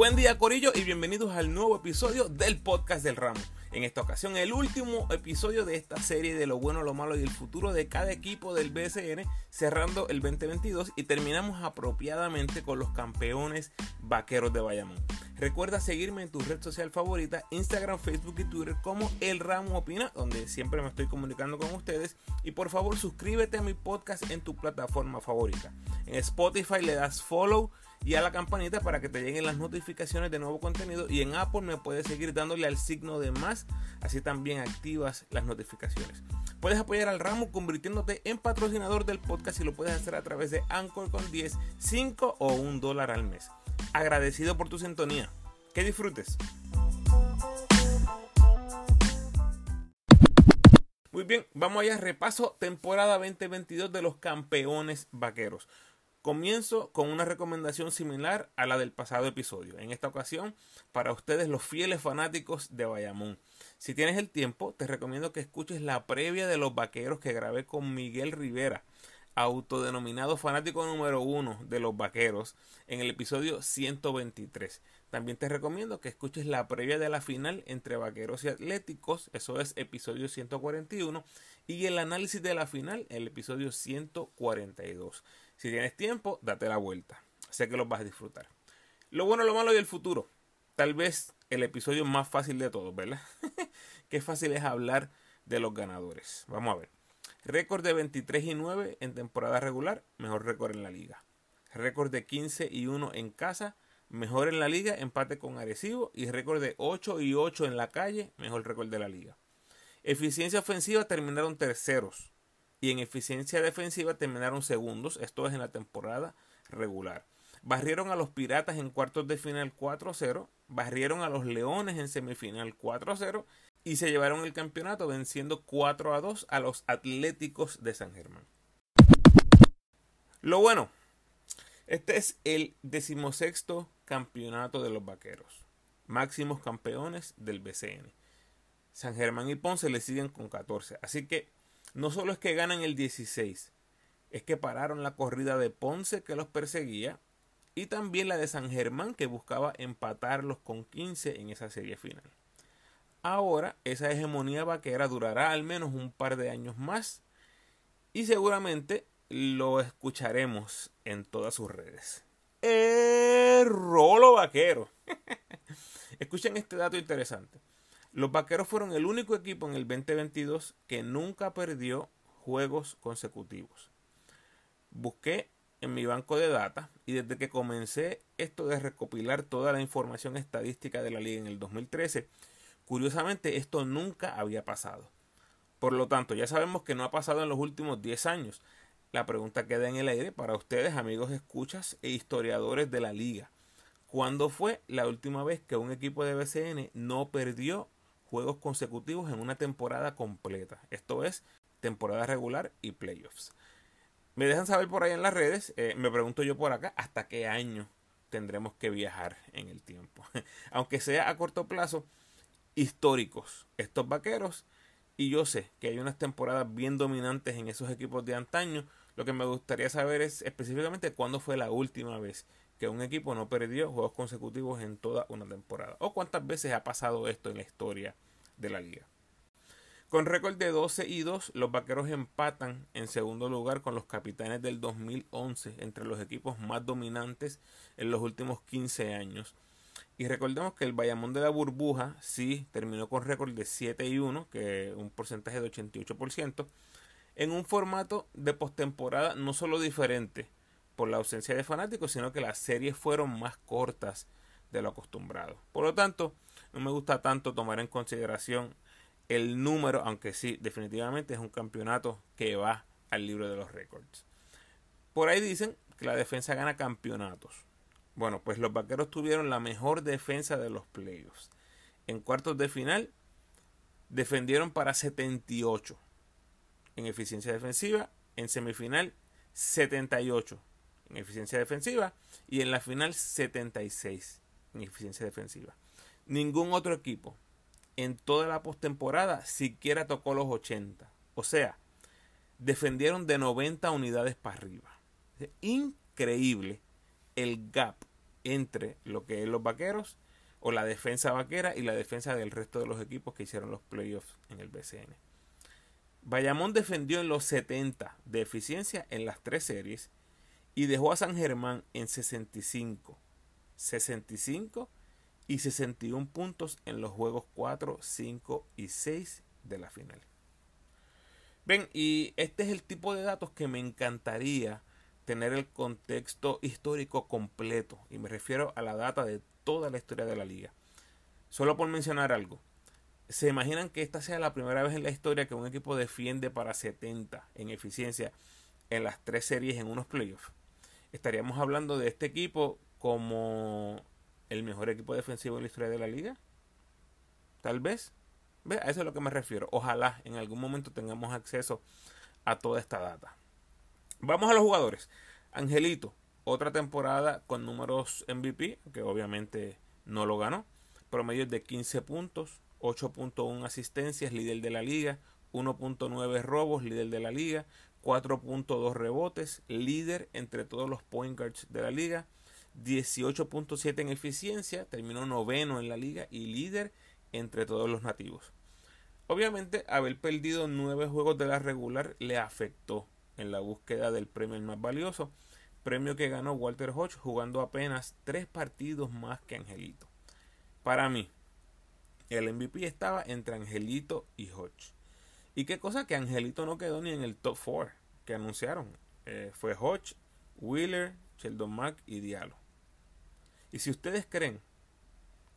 Buen día Corillo y bienvenidos al nuevo episodio del podcast del ramo. En esta ocasión el último episodio de esta serie de lo bueno, lo malo y el futuro de cada equipo del BSN cerrando el 2022 y terminamos apropiadamente con los campeones vaqueros de Bayamón. Recuerda seguirme en tu red social favorita, Instagram, Facebook y Twitter como El Ramo Opina, donde siempre me estoy comunicando con ustedes. Y por favor suscríbete a mi podcast en tu plataforma favorita. En Spotify le das follow y a la campanita para que te lleguen las notificaciones de nuevo contenido y en Apple me puedes seguir dándole al signo de más, así también activas las notificaciones. Puedes apoyar al ramo convirtiéndote en patrocinador del podcast y lo puedes hacer a través de Anchor con 10, 5 o 1 dólar al mes. Agradecido por tu sintonía. Que disfrutes. Muy bien, vamos allá, repaso temporada 2022 de los campeones vaqueros. Comienzo con una recomendación similar a la del pasado episodio. En esta ocasión, para ustedes los fieles fanáticos de Bayamón. Si tienes el tiempo, te recomiendo que escuches la previa de los vaqueros que grabé con Miguel Rivera, autodenominado fanático número uno de los vaqueros, en el episodio 123. También te recomiendo que escuches la previa de la final entre vaqueros y atléticos, eso es episodio 141, y el análisis de la final, el episodio 142. Si tienes tiempo, date la vuelta. Sé que los vas a disfrutar. Lo bueno, lo malo y el futuro. Tal vez el episodio más fácil de todos, ¿verdad? Qué fácil es hablar de los ganadores. Vamos a ver. Récord de 23 y 9 en temporada regular, mejor récord en la liga. Récord de 15 y 1 en casa, mejor en la liga, empate con Arecibo. Y récord de 8 y 8 en la calle, mejor récord de la liga. Eficiencia ofensiva terminaron terceros y en eficiencia defensiva terminaron segundos, esto es en la temporada regular. Barrieron a los Piratas en cuartos de final 4-0, barrieron a los Leones en semifinal 4-0 y se llevaron el campeonato venciendo 4-2 a los Atléticos de San Germán. Lo bueno, este es el decimosexto campeonato de los Vaqueros, máximos campeones del BCN. San Germán y Ponce le siguen con 14, así que no solo es que ganan el 16, es que pararon la corrida de Ponce que los perseguía y también la de San Germán que buscaba empatarlos con 15 en esa serie final. Ahora esa hegemonía vaquera durará al menos un par de años más y seguramente lo escucharemos en todas sus redes. El rolo vaquero. Escuchen este dato interesante. Los Vaqueros fueron el único equipo en el 2022 que nunca perdió juegos consecutivos. Busqué en mi banco de datos y desde que comencé esto de recopilar toda la información estadística de la liga en el 2013, curiosamente esto nunca había pasado. Por lo tanto, ya sabemos que no ha pasado en los últimos 10 años. La pregunta queda en el aire para ustedes, amigos escuchas e historiadores de la liga. ¿Cuándo fue la última vez que un equipo de BCN no perdió juegos consecutivos en una temporada completa. Esto es temporada regular y playoffs. Me dejan saber por ahí en las redes, eh, me pregunto yo por acá, hasta qué año tendremos que viajar en el tiempo. Aunque sea a corto plazo, históricos estos vaqueros. Y yo sé que hay unas temporadas bien dominantes en esos equipos de antaño. Lo que me gustaría saber es específicamente cuándo fue la última vez que un equipo no perdió juegos consecutivos en toda una temporada. O cuántas veces ha pasado esto en la historia de la liga. Con récord de 12 y 2, los vaqueros empatan en segundo lugar con los capitanes del 2011 entre los equipos más dominantes en los últimos 15 años. Y recordemos que el Bayamón de la Burbuja sí terminó con récord de 7 y 1, que un porcentaje de 88%, en un formato de postemporada no solo diferente, por la ausencia de fanáticos, sino que las series fueron más cortas de lo acostumbrado. Por lo tanto, no me gusta tanto tomar en consideración el número, aunque sí, definitivamente es un campeonato que va al libro de los récords. Por ahí dicen que la defensa gana campeonatos. Bueno, pues los vaqueros tuvieron la mejor defensa de los playoffs. En cuartos de final defendieron para 78 en eficiencia defensiva, en semifinal 78 en eficiencia defensiva y en la final 76 en eficiencia defensiva. Ningún otro equipo en toda la postemporada siquiera tocó los 80. O sea, defendieron de 90 unidades para arriba. increíble el gap entre lo que es los vaqueros o la defensa vaquera y la defensa del resto de los equipos que hicieron los playoffs en el BCN. Bayamón defendió en los 70 de eficiencia en las tres series y dejó a San Germán en 65, 65 y 61 puntos en los juegos 4, 5 y 6 de la final. Ven, y este es el tipo de datos que me encantaría tener el contexto histórico completo, y me refiero a la data de toda la historia de la liga. Solo por mencionar algo, ¿se imaginan que esta sea la primera vez en la historia que un equipo defiende para 70 en eficiencia en las tres series en unos playoffs? Estaríamos hablando de este equipo como el mejor equipo defensivo en la historia de la liga. Tal vez. A eso es a lo que me refiero. Ojalá en algún momento tengamos acceso a toda esta data. Vamos a los jugadores. Angelito, otra temporada con números MVP, que obviamente no lo ganó. Promedio de 15 puntos, 8.1 asistencias, líder de la liga, 1.9 robos, líder de la liga, 4.2 rebotes, líder entre todos los point guards de la liga, 18.7 en eficiencia, terminó noveno en la liga y líder entre todos los nativos. Obviamente, haber perdido nueve juegos de la regular le afectó en la búsqueda del premio más valioso, premio que ganó Walter Hodge jugando apenas tres partidos más que Angelito. Para mí, el MVP estaba entre Angelito y Hodge. Y qué cosa que Angelito no quedó ni en el top 4 que anunciaron. Eh, fue Hodge, Wheeler, Sheldon Mack y Diallo. Y si ustedes creen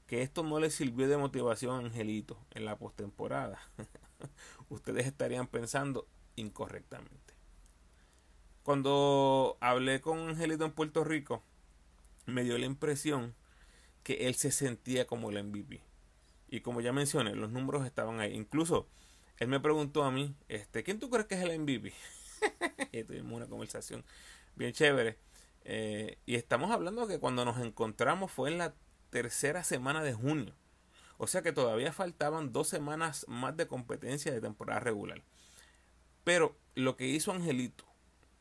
que esto no le sirvió de motivación a Angelito en la postemporada, ustedes estarían pensando incorrectamente. Cuando hablé con Angelito en Puerto Rico, me dio la impresión que él se sentía como el MVP. Y como ya mencioné, los números estaban ahí. Incluso él me preguntó a mí, este, ¿quién tú crees que es el MVP? y tuvimos una conversación bien chévere. Eh, y estamos hablando que cuando nos encontramos fue en la tercera semana de junio. O sea que todavía faltaban dos semanas más de competencia de temporada regular. Pero lo que hizo Angelito,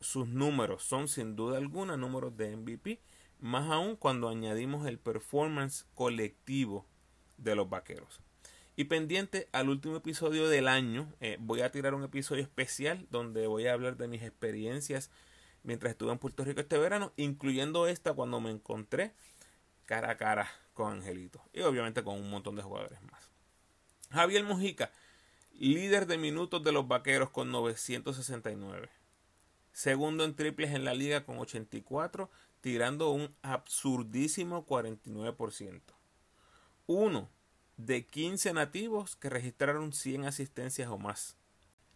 sus números son sin duda alguna números de MVP, más aún cuando añadimos el performance colectivo de los vaqueros. Y pendiente al último episodio del año, eh, voy a tirar un episodio especial donde voy a hablar de mis experiencias mientras estuve en Puerto Rico este verano, incluyendo esta cuando me encontré cara a cara con Angelito y obviamente con un montón de jugadores más. Javier Mujica, líder de minutos de los Vaqueros con 969. Segundo en triples en la liga con 84, tirando un absurdísimo 49%. Uno de 15 nativos que registraron 100 asistencias o más.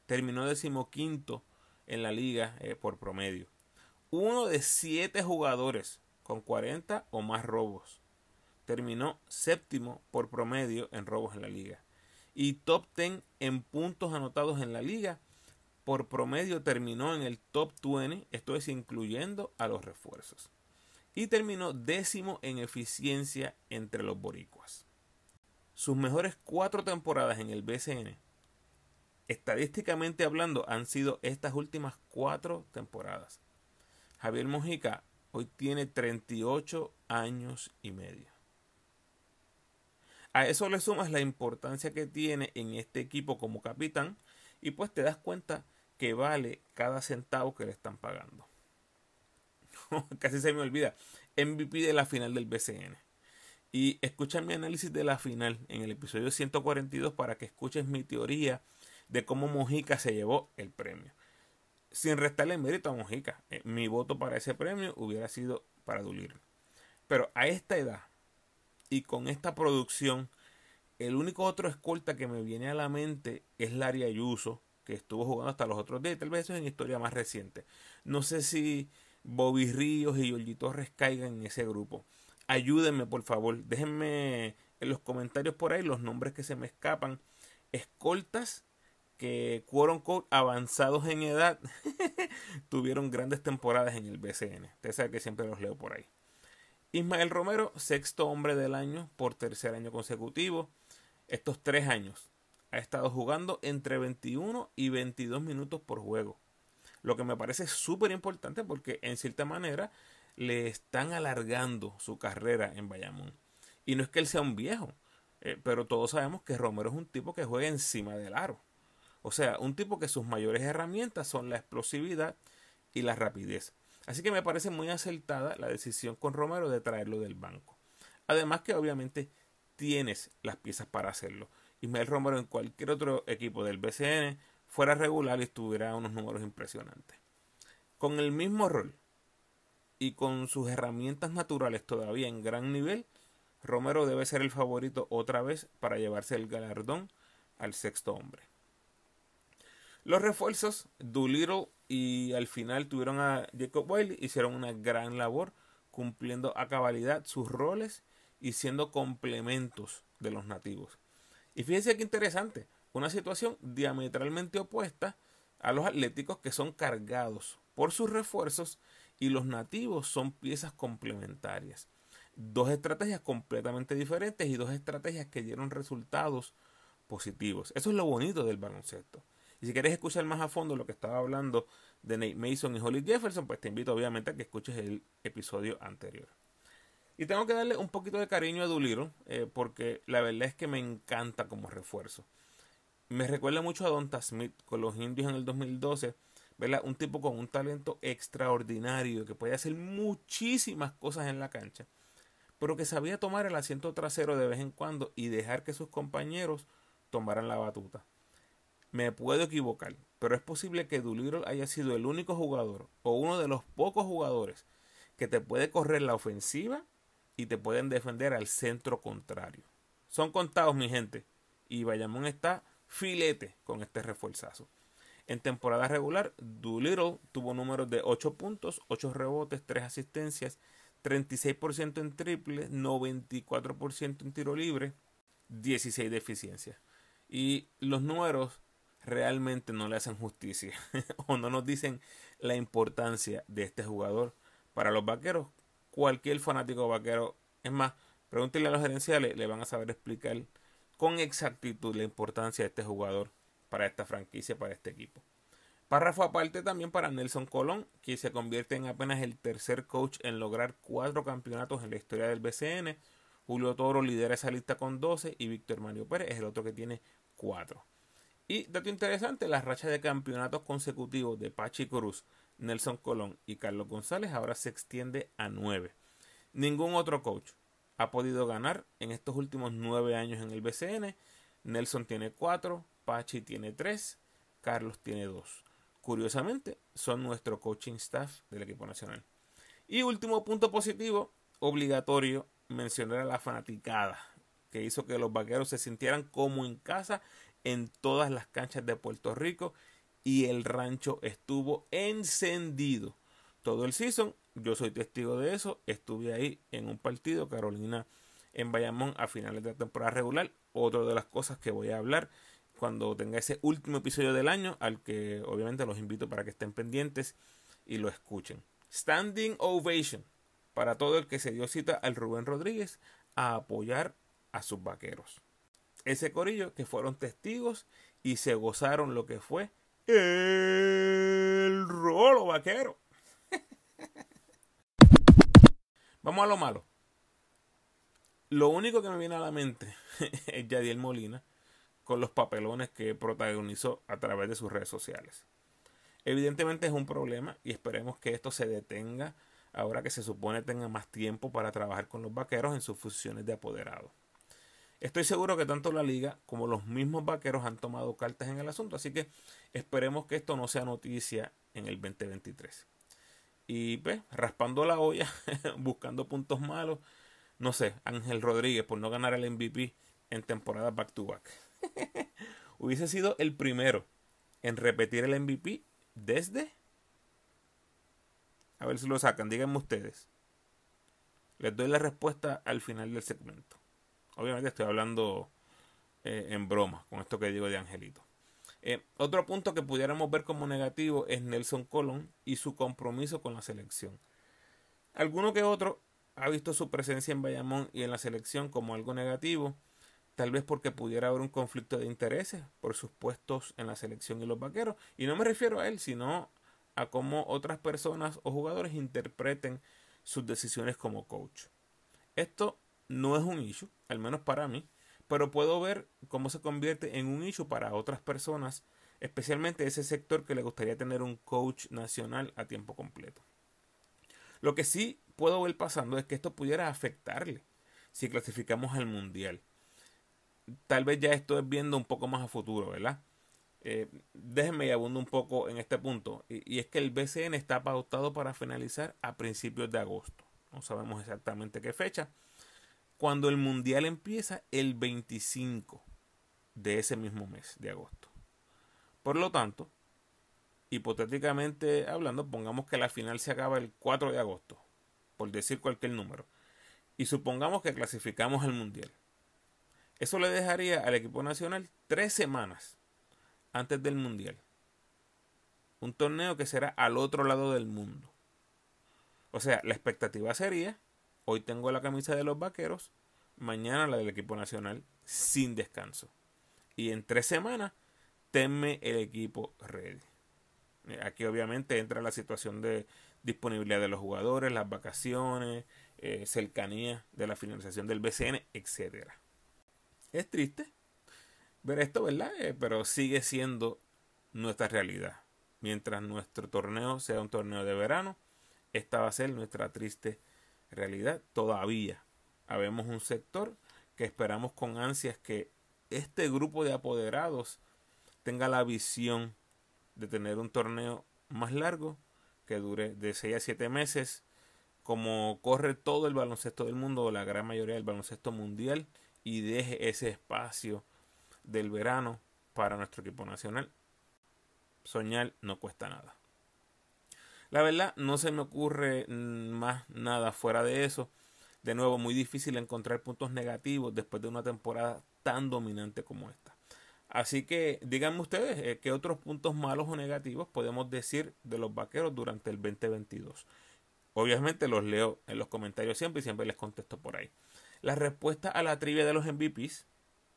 Terminó decimoquinto en la liga eh, por promedio uno de siete jugadores con 40 o más robos. Terminó séptimo por promedio en robos en la liga. Y top 10 en puntos anotados en la liga. Por promedio terminó en el top 20, esto es incluyendo a los refuerzos. Y terminó décimo en eficiencia entre los boricuas. Sus mejores cuatro temporadas en el BCN, estadísticamente hablando, han sido estas últimas cuatro temporadas. Javier Mojica hoy tiene 38 años y medio. A eso le sumas la importancia que tiene en este equipo como capitán y pues te das cuenta que vale cada centavo que le están pagando. Casi se me olvida. MVP de la final del BCN. Y escucha mi análisis de la final en el episodio 142 para que escuches mi teoría de cómo Mojica se llevó el premio sin restarle mérito a Mojica. Eh, mi voto para ese premio hubiera sido para Dulir. Pero a esta edad y con esta producción, el único otro escolta que me viene a la mente es Larry Ayuso, que estuvo jugando hasta los otros días. Tal vez eso es en historia más reciente. No sé si Bobby Ríos y Jordi Torres caigan en ese grupo. Ayúdenme, por favor. Déjenme en los comentarios por ahí los nombres que se me escapan. Escoltas que quote avanzados en edad tuvieron grandes temporadas en el BCN. Ustedes saben que siempre los leo por ahí. Ismael Romero, sexto hombre del año por tercer año consecutivo. Estos tres años ha estado jugando entre 21 y 22 minutos por juego. Lo que me parece súper importante porque en cierta manera le están alargando su carrera en Bayamón. Y no es que él sea un viejo, eh, pero todos sabemos que Romero es un tipo que juega encima del aro. O sea, un tipo que sus mayores herramientas son la explosividad y la rapidez. Así que me parece muy acertada la decisión con Romero de traerlo del banco. Además que obviamente tienes las piezas para hacerlo. Ismael Romero en cualquier otro equipo del BCN fuera regular y estuviera unos números impresionantes. Con el mismo rol y con sus herramientas naturales todavía en gran nivel, Romero debe ser el favorito otra vez para llevarse el galardón al sexto hombre. Los refuerzos, Doolittle y al final tuvieron a Jacob Wiley, hicieron una gran labor cumpliendo a cabalidad sus roles y siendo complementos de los nativos. Y fíjense qué interesante, una situación diametralmente opuesta a los atléticos que son cargados por sus refuerzos y los nativos son piezas complementarias. Dos estrategias completamente diferentes y dos estrategias que dieron resultados positivos. Eso es lo bonito del baloncesto. Y si quieres escuchar más a fondo lo que estaba hablando de Nate Mason y Holly Jefferson, pues te invito obviamente a que escuches el episodio anterior. Y tengo que darle un poquito de cariño a Duliro, eh, porque la verdad es que me encanta como refuerzo. Me recuerda mucho a Donta Smith con los indios en el 2012, ¿verdad? Un tipo con un talento extraordinario que puede hacer muchísimas cosas en la cancha, pero que sabía tomar el asiento trasero de vez en cuando y dejar que sus compañeros tomaran la batuta. Me puedo equivocar, pero es posible que Doolittle haya sido el único jugador o uno de los pocos jugadores que te puede correr la ofensiva y te pueden defender al centro contrario. Son contados, mi gente. Y Bayamón está filete con este refuerzazo. En temporada regular, Doolittle tuvo números de 8 puntos, 8 rebotes, 3 asistencias, 36% en triple, 94% en tiro libre, 16 de eficiencia. Y los números realmente no le hacen justicia o no nos dicen la importancia de este jugador para los vaqueros cualquier fanático vaquero. Es más, pregúntenle a los gerenciales, le van a saber explicar con exactitud la importancia de este jugador para esta franquicia, para este equipo. Párrafo aparte también para Nelson Colón, que se convierte en apenas el tercer coach en lograr cuatro campeonatos en la historia del BCN. Julio Toro lidera esa lista con 12 y Víctor Mario Pérez es el otro que tiene 4. Y dato interesante, la racha de campeonatos consecutivos de Pachi Cruz Nelson Colón y Carlos González ahora se extiende a nueve. Ningún otro coach ha podido ganar en estos últimos nueve años en el BCN. Nelson tiene cuatro, Pachi tiene tres, Carlos tiene dos. Curiosamente, son nuestro coaching staff del equipo nacional. Y último punto positivo, obligatorio mencionar a la fanaticada, que hizo que los vaqueros se sintieran como en casa en todas las canchas de Puerto Rico y el rancho estuvo encendido todo el season. Yo soy testigo de eso. Estuve ahí en un partido, Carolina en Bayamón a finales de la temporada regular. Otra de las cosas que voy a hablar cuando tenga ese último episodio del año, al que obviamente los invito para que estén pendientes y lo escuchen. Standing Ovation para todo el que se dio cita al Rubén Rodríguez a apoyar a sus vaqueros. Ese corillo que fueron testigos y se gozaron lo que fue el rolo vaquero. Vamos a lo malo. Lo único que me viene a la mente es Yadiel Molina con los papelones que protagonizó a través de sus redes sociales. Evidentemente es un problema y esperemos que esto se detenga ahora que se supone tenga más tiempo para trabajar con los vaqueros en sus funciones de apoderado. Estoy seguro que tanto la liga como los mismos vaqueros han tomado cartas en el asunto, así que esperemos que esto no sea noticia en el 2023. Y pues, raspando la olla, buscando puntos malos, no sé, Ángel Rodríguez por no ganar el MVP en temporada back to back. Hubiese sido el primero en repetir el MVP desde... A ver si lo sacan, díganme ustedes. Les doy la respuesta al final del segmento. Obviamente estoy hablando eh, en broma con esto que digo de Angelito. Eh, otro punto que pudiéramos ver como negativo es Nelson Colón y su compromiso con la selección. Alguno que otro ha visto su presencia en Bayamón y en la selección como algo negativo, tal vez porque pudiera haber un conflicto de intereses por sus puestos en la selección y los vaqueros. Y no me refiero a él, sino a cómo otras personas o jugadores interpreten sus decisiones como coach. Esto no es un issue, al menos para mí, pero puedo ver cómo se convierte en un issue para otras personas, especialmente ese sector que le gustaría tener un coach nacional a tiempo completo. Lo que sí puedo ver pasando es que esto pudiera afectarle si clasificamos al mundial. Tal vez ya estoy viendo un poco más a futuro, ¿verdad? Eh, déjenme y abundo un poco en este punto. Y, y, es que el BCN está pautado para finalizar a principios de agosto. No sabemos exactamente qué fecha. Cuando el mundial empieza el 25 de ese mismo mes de agosto. Por lo tanto, hipotéticamente hablando, pongamos que la final se acaba el 4 de agosto, por decir cualquier número. Y supongamos que clasificamos al mundial. Eso le dejaría al equipo nacional tres semanas antes del Mundial. Un torneo que será al otro lado del mundo. O sea, la expectativa sería, hoy tengo la camisa de los vaqueros, mañana la del equipo nacional, sin descanso. Y en tres semanas, tenme el equipo ready. Aquí obviamente entra la situación de disponibilidad de los jugadores, las vacaciones, eh, cercanía de la finalización del BCN, etc. Es triste, ver esto, ¿verdad? Eh, pero sigue siendo nuestra realidad. Mientras nuestro torneo sea un torneo de verano, esta va a ser nuestra triste realidad. Todavía habemos un sector que esperamos con ansias que este grupo de apoderados tenga la visión de tener un torneo más largo que dure de 6 a 7 meses como corre todo el baloncesto del mundo o la gran mayoría del baloncesto mundial y deje ese espacio del verano para nuestro equipo nacional. Soñar no cuesta nada. La verdad, no se me ocurre más nada fuera de eso. De nuevo, muy difícil encontrar puntos negativos después de una temporada tan dominante como esta. Así que díganme ustedes eh, qué otros puntos malos o negativos podemos decir de los vaqueros durante el 2022. Obviamente los leo en los comentarios siempre y siempre les contesto por ahí. La respuesta a la trivia de los MVPs,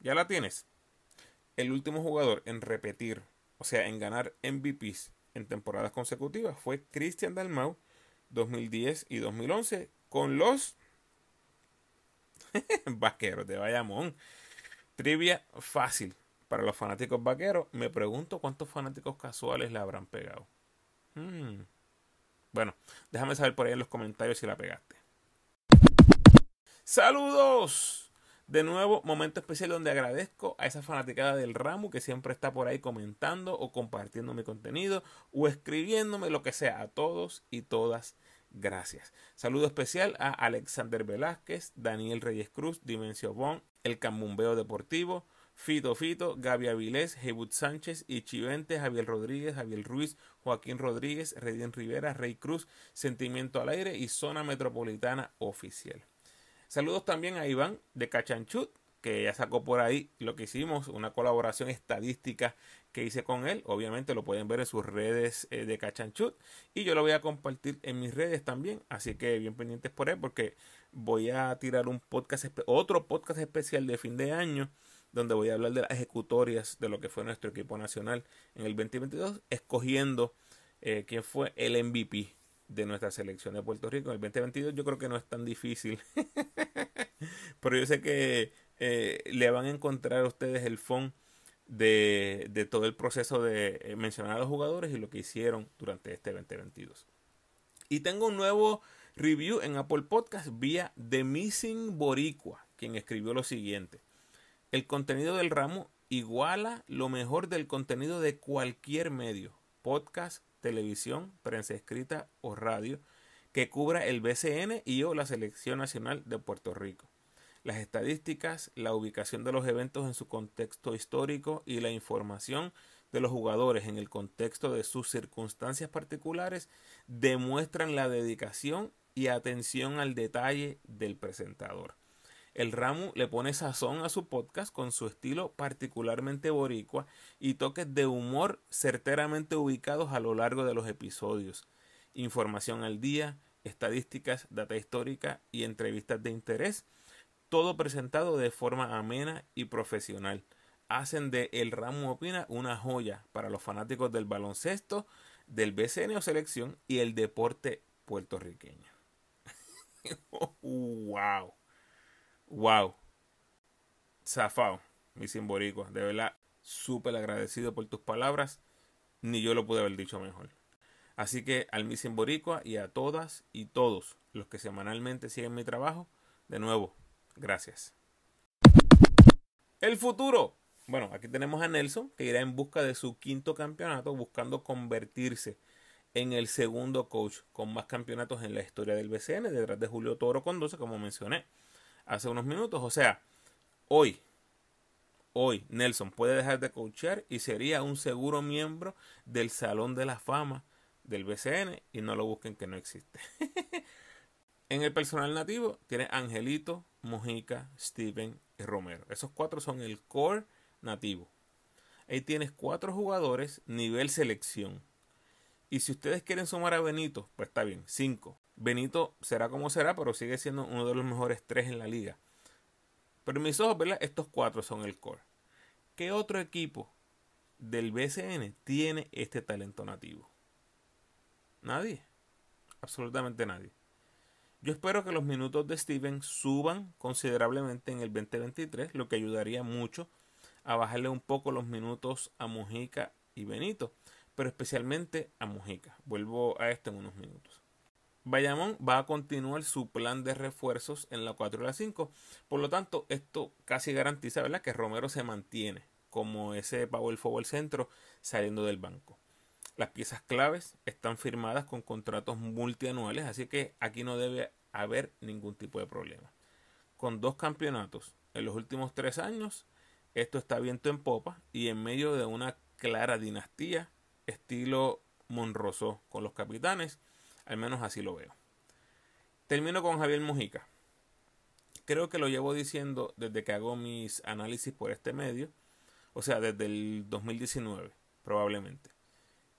¿ya la tienes? el último jugador en repetir, o sea, en ganar MVPs en temporadas consecutivas fue Cristian Dalmau 2010 y 2011 con los vaqueros de Bayamón. Trivia fácil para los fanáticos vaqueros. Me pregunto cuántos fanáticos casuales la habrán pegado. Hmm. Bueno, déjame saber por ahí en los comentarios si la pegaste. Saludos de nuevo, momento especial donde agradezco a esa fanaticada del ramo que siempre está por ahí comentando o compartiendo mi contenido o escribiéndome lo que sea. A todos y todas, gracias. Saludo especial a Alexander Velázquez, Daniel Reyes Cruz, Dimensio Bon, El Cambumbeo Deportivo, Fito Fito, Gaby Avilés, Hebut Sánchez, Ichivente, Javier Rodríguez, Javier Ruiz, Joaquín Rodríguez, Redín Rivera, Rey Cruz, Sentimiento al Aire y Zona Metropolitana Oficial. Saludos también a Iván de Cachanchut, que ya sacó por ahí lo que hicimos, una colaboración estadística que hice con él. Obviamente lo pueden ver en sus redes eh, de Cachanchut y yo lo voy a compartir en mis redes también. Así que bien pendientes por él porque voy a tirar un podcast, otro podcast especial de fin de año donde voy a hablar de las ejecutorias de lo que fue nuestro equipo nacional en el 2022, escogiendo eh, quién fue el MVP de nuestra selección de Puerto Rico en el 2022 yo creo que no es tan difícil. Pero yo sé que eh, le van a encontrar a ustedes el fondo de, de, todo el proceso de eh, mencionar a los jugadores y lo que hicieron durante este 2022 y tengo un nuevo review en Apple Podcast vía The Missing Boricua quien escribió lo siguiente. El contenido del ramo iguala lo mejor del contenido de cualquier medio podcast televisión, prensa escrita o radio que cubra el BCN y o la Selección Nacional de Puerto Rico. Las estadísticas, la ubicación de los eventos en su contexto histórico y la información de los jugadores en el contexto de sus circunstancias particulares demuestran la dedicación y atención al detalle del presentador. El Ramu le pone sazón a su podcast con su estilo particularmente boricua y toques de humor certeramente ubicados a lo largo de los episodios. Información al día, estadísticas, data histórica y entrevistas de interés, todo presentado de forma amena y profesional. Hacen de El Ramu Opina una joya para los fanáticos del baloncesto, del BCN o selección y el deporte puertorriqueño. wow. Wow. Zafao, mi simboricua. De verdad, súper agradecido por tus palabras. Ni yo lo pude haber dicho mejor. Así que al Missing Boricua y a todas y todos los que semanalmente siguen mi trabajo, de nuevo, gracias. El futuro. Bueno, aquí tenemos a Nelson, que irá en busca de su quinto campeonato, buscando convertirse en el segundo coach con más campeonatos en la historia del BCN, detrás de Julio Toro con 12, como mencioné hace unos minutos. O sea, hoy, hoy Nelson puede dejar de coachear y sería un seguro miembro del Salón de la Fama del BCN y no lo busquen que no existe. en el personal nativo tiene Angelito, Mojica, Steven y Romero. Esos cuatro son el core nativo. Ahí tienes cuatro jugadores nivel selección. Y si ustedes quieren sumar a Benito, pues está bien, cinco. Benito será como será, pero sigue siendo uno de los mejores tres en la liga. Pero en mis ojos, ¿verdad? Estos cuatro son el core. ¿Qué otro equipo del BCN tiene este talento nativo? Nadie. Absolutamente nadie. Yo espero que los minutos de Steven suban considerablemente en el 2023, lo que ayudaría mucho a bajarle un poco los minutos a Mujica y Benito, pero especialmente a Mujica. Vuelvo a esto en unos minutos. Bayamón va a continuar su plan de refuerzos en la 4 y la 5. Por lo tanto, esto casi garantiza ¿verdad? que Romero se mantiene como ese power forward centro saliendo del banco. Las piezas claves están firmadas con contratos multianuales, así que aquí no debe haber ningún tipo de problema. Con dos campeonatos en los últimos tres años, esto está viento en popa y en medio de una clara dinastía estilo Monroso con los capitanes, al menos así lo veo. Termino con Javier Mujica. Creo que lo llevo diciendo desde que hago mis análisis por este medio, o sea, desde el 2019, probablemente.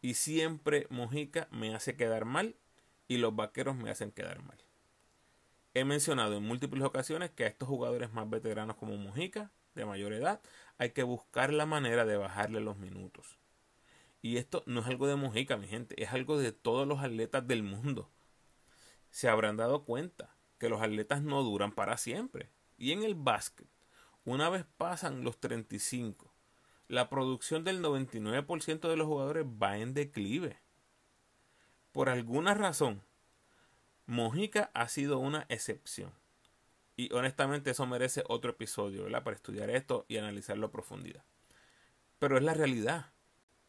Y siempre Mojica me hace quedar mal y los vaqueros me hacen quedar mal. He mencionado en múltiples ocasiones que a estos jugadores más veteranos como Mojica, de mayor edad, hay que buscar la manera de bajarle los minutos. Y esto no es algo de Mojica, mi gente, es algo de todos los atletas del mundo. Se habrán dado cuenta que los atletas no duran para siempre. Y en el básquet, una vez pasan los 35, la producción del 99% de los jugadores va en declive. Por alguna razón, Mojica ha sido una excepción. Y honestamente eso merece otro episodio, ¿verdad? Para estudiar esto y analizarlo a profundidad. Pero es la realidad.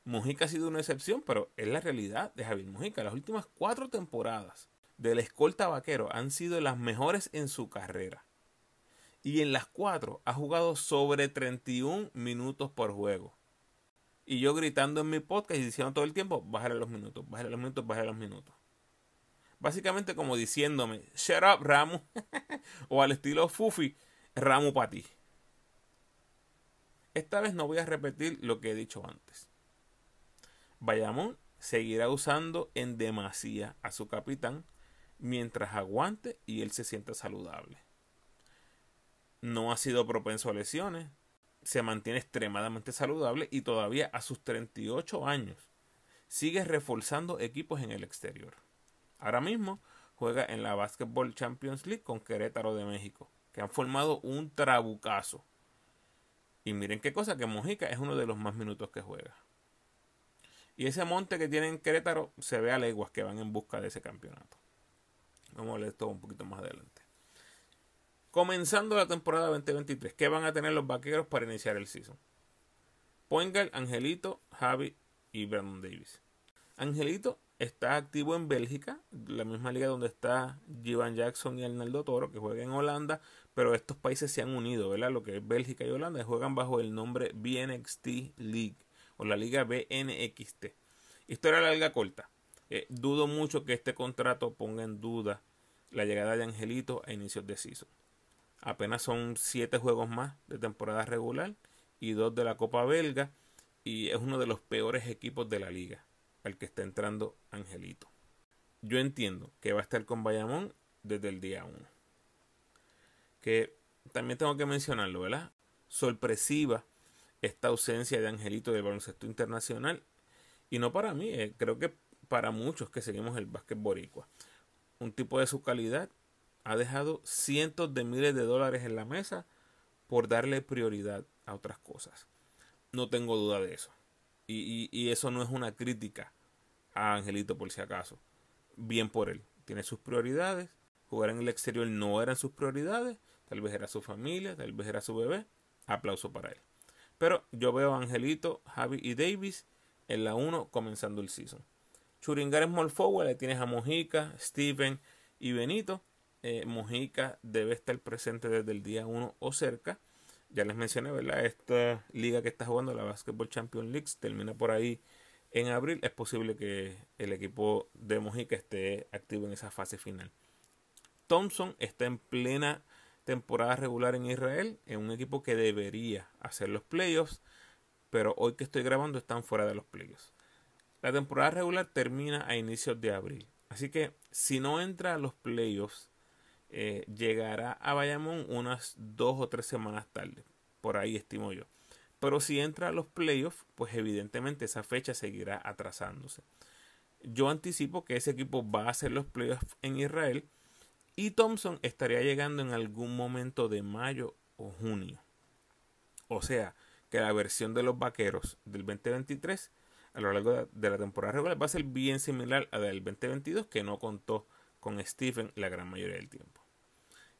Mojica ha sido una excepción, pero es la realidad de Javier Mojica. Las últimas cuatro temporadas del escolta vaquero han sido las mejores en su carrera y en las cuatro ha jugado sobre 31 minutos por juego. Y yo gritando en mi podcast y diciendo todo el tiempo, bájale los minutos, bájale los minutos, bájale los minutos. Básicamente como diciéndome, shut up, Ramu. o al estilo Fufi, Ramu para ti. Esta vez no voy a repetir lo que he dicho antes. Bayamón seguirá usando en demasía a su capitán mientras aguante y él se sienta saludable no ha sido propenso a lesiones, se mantiene extremadamente saludable y todavía a sus 38 años sigue reforzando equipos en el exterior. Ahora mismo juega en la Basketball Champions League con Querétaro de México, que han formado un trabucazo. Y miren qué cosa, que Mojica es uno de los más minutos que juega. Y ese monte que tiene en Querétaro se ve a leguas que van en busca de ese campeonato. Vamos a leer esto un poquito más adelante. Comenzando la temporada 2023, ¿qué van a tener los vaqueros para iniciar el season? Poingal, Angelito, Javi y Brandon Davis. Angelito está activo en Bélgica, la misma liga donde está Jivan Jackson y Arnaldo Toro, que juegan en Holanda, pero estos países se han unido, ¿verdad? Lo que es Bélgica y Holanda juegan bajo el nombre BNXT League o la liga BNXT. Historia larga corta. Eh, dudo mucho que este contrato ponga en duda la llegada de Angelito a inicios de season. Apenas son siete juegos más de temporada regular y dos de la Copa Belga. Y es uno de los peores equipos de la liga, al que está entrando Angelito. Yo entiendo que va a estar con Bayamón desde el día 1. Que también tengo que mencionarlo, ¿verdad? Sorpresiva esta ausencia de Angelito del baloncesto internacional. Y no para mí, eh, creo que para muchos que seguimos el básquet boricua. Un tipo de su calidad ha dejado cientos de miles de dólares en la mesa por darle prioridad a otras cosas. No tengo duda de eso. Y, y, eso no es una crítica a Angelito por si acaso. Bien por él. Tiene sus prioridades. Jugar en el exterior no eran sus prioridades. Tal vez era su familia, tal vez era su bebé. Aplauso para él. Pero yo veo a Angelito, Javi y Davis en la 1 comenzando el season. Churingar es small forward, le tienes a Mojica, Steven y Benito. Eh, Mojica debe estar presente desde el día 1 o cerca. Ya les mencioné, ¿verdad? Esta liga que está jugando, la Basketball Champions League, termina por ahí en abril. Es posible que el equipo de Mojica esté activo en esa fase final. Thompson está en plena temporada regular en Israel, en un equipo que debería hacer los playoffs, pero hoy que estoy grabando están fuera de los playoffs. La temporada regular termina a inicios de abril, así que si no entra a los playoffs, eh, llegará a Bayamón unas dos o tres semanas tarde, por ahí estimo yo. Pero si entra a los playoffs, pues evidentemente esa fecha seguirá atrasándose. Yo anticipo que ese equipo va a hacer los playoffs en Israel y Thompson estaría llegando en algún momento de mayo o junio. O sea, que la versión de los vaqueros del 2023 a lo largo de la temporada regular va a ser bien similar a la del 2022 que no contó con Stephen la gran mayoría del tiempo.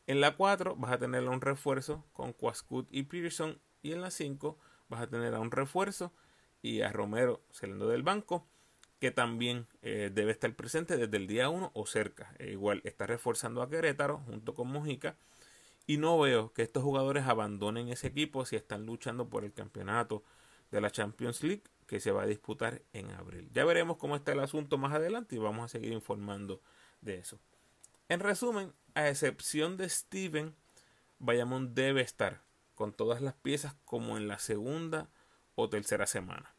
En la 4 vas a tener un refuerzo con Quascut y Pearson y en la 5 vas a tener a un refuerzo y a Romero saliendo del banco que también eh, debe estar presente desde el día 1 o cerca. E igual está reforzando a Querétaro junto con Mojica. Y no veo que estos jugadores abandonen ese equipo si están luchando por el campeonato de la Champions League que se va a disputar en abril. Ya veremos cómo está el asunto más adelante y vamos a seguir informando de eso. En resumen, a excepción de Steven, Bayamón debe estar con todas las piezas como en la segunda o tercera semana.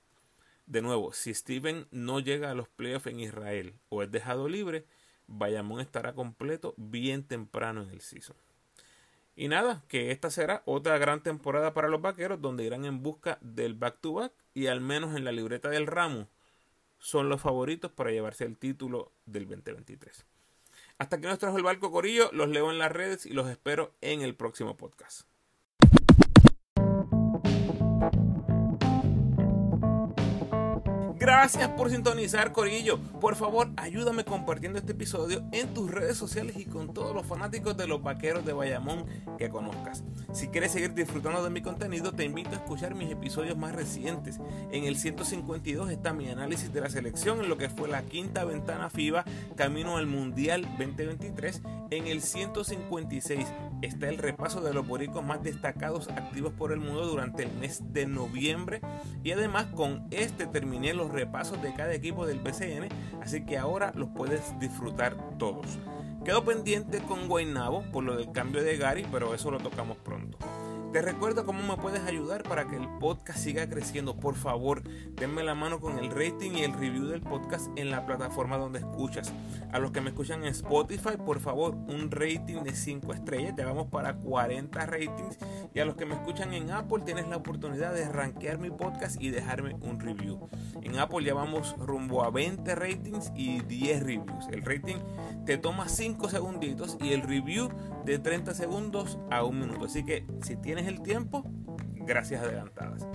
De nuevo, si Steven no llega a los playoffs en Israel o es dejado libre, Bayamón estará completo bien temprano en el season. Y nada, que esta será otra gran temporada para los vaqueros donde irán en busca del back-to-back y al menos en la libreta del ramo son los favoritos para llevarse el título del 2023. Hasta aquí nos trajo el barco Corillo, los leo en las redes y los espero en el próximo podcast. Gracias por sintonizar, Corillo. Por favor, ayúdame compartiendo este episodio en tus redes sociales y con todos los fanáticos de los vaqueros de Bayamón que conozcas. Si quieres seguir disfrutando de mi contenido, te invito a escuchar mis episodios más recientes. En el 152 está mi análisis de la selección en lo que fue la quinta ventana FIBA camino al Mundial 2023. En el 156 está el repaso de los boricos más destacados activos por el mundo durante el mes de noviembre. Y además con este terminé los repasos de cada equipo del BCN, así que ahora los puedes disfrutar todos. Quedo pendiente con Guaynabo por lo del cambio de Gary, pero eso lo tocamos pronto. Te recuerdo cómo me puedes ayudar para que el podcast siga creciendo. Por favor, denme la mano con el rating y el review del podcast en la plataforma donde escuchas. A los que me escuchan en Spotify, por favor, un rating de 5 estrellas. Ya vamos para 40 ratings. Y a los que me escuchan en Apple, tienes la oportunidad de rankear mi podcast y dejarme un review. En Apple ya vamos rumbo a 20 ratings y 10 reviews. El rating te toma 5 segunditos y el review de 30 segundos a un minuto. Así que si tienes el tiempo, gracias adelantadas.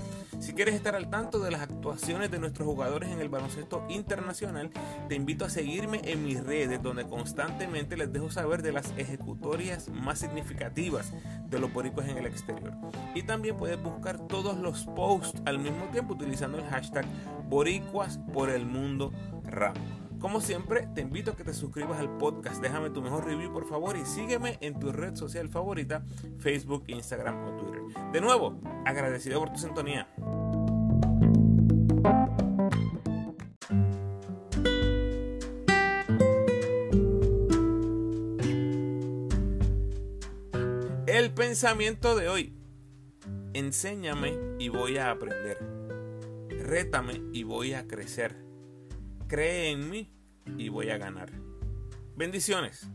Si quieres estar al tanto de las actuaciones de nuestros jugadores en el baloncesto internacional, te invito a seguirme en mis redes donde constantemente les dejo saber de las ejecutorias más significativas de los boricuas en el exterior. Y también puedes buscar todos los posts al mismo tiempo utilizando el hashtag boricuas por el mundo ramo. Como siempre, te invito a que te suscribas al podcast, déjame tu mejor review por favor y sígueme en tu red social favorita, Facebook, Instagram o Twitter. De nuevo, agradecido por tu sintonía. El pensamiento de hoy. Enséñame y voy a aprender. Rétame y voy a crecer cree en mí y voy a ganar. Bendiciones.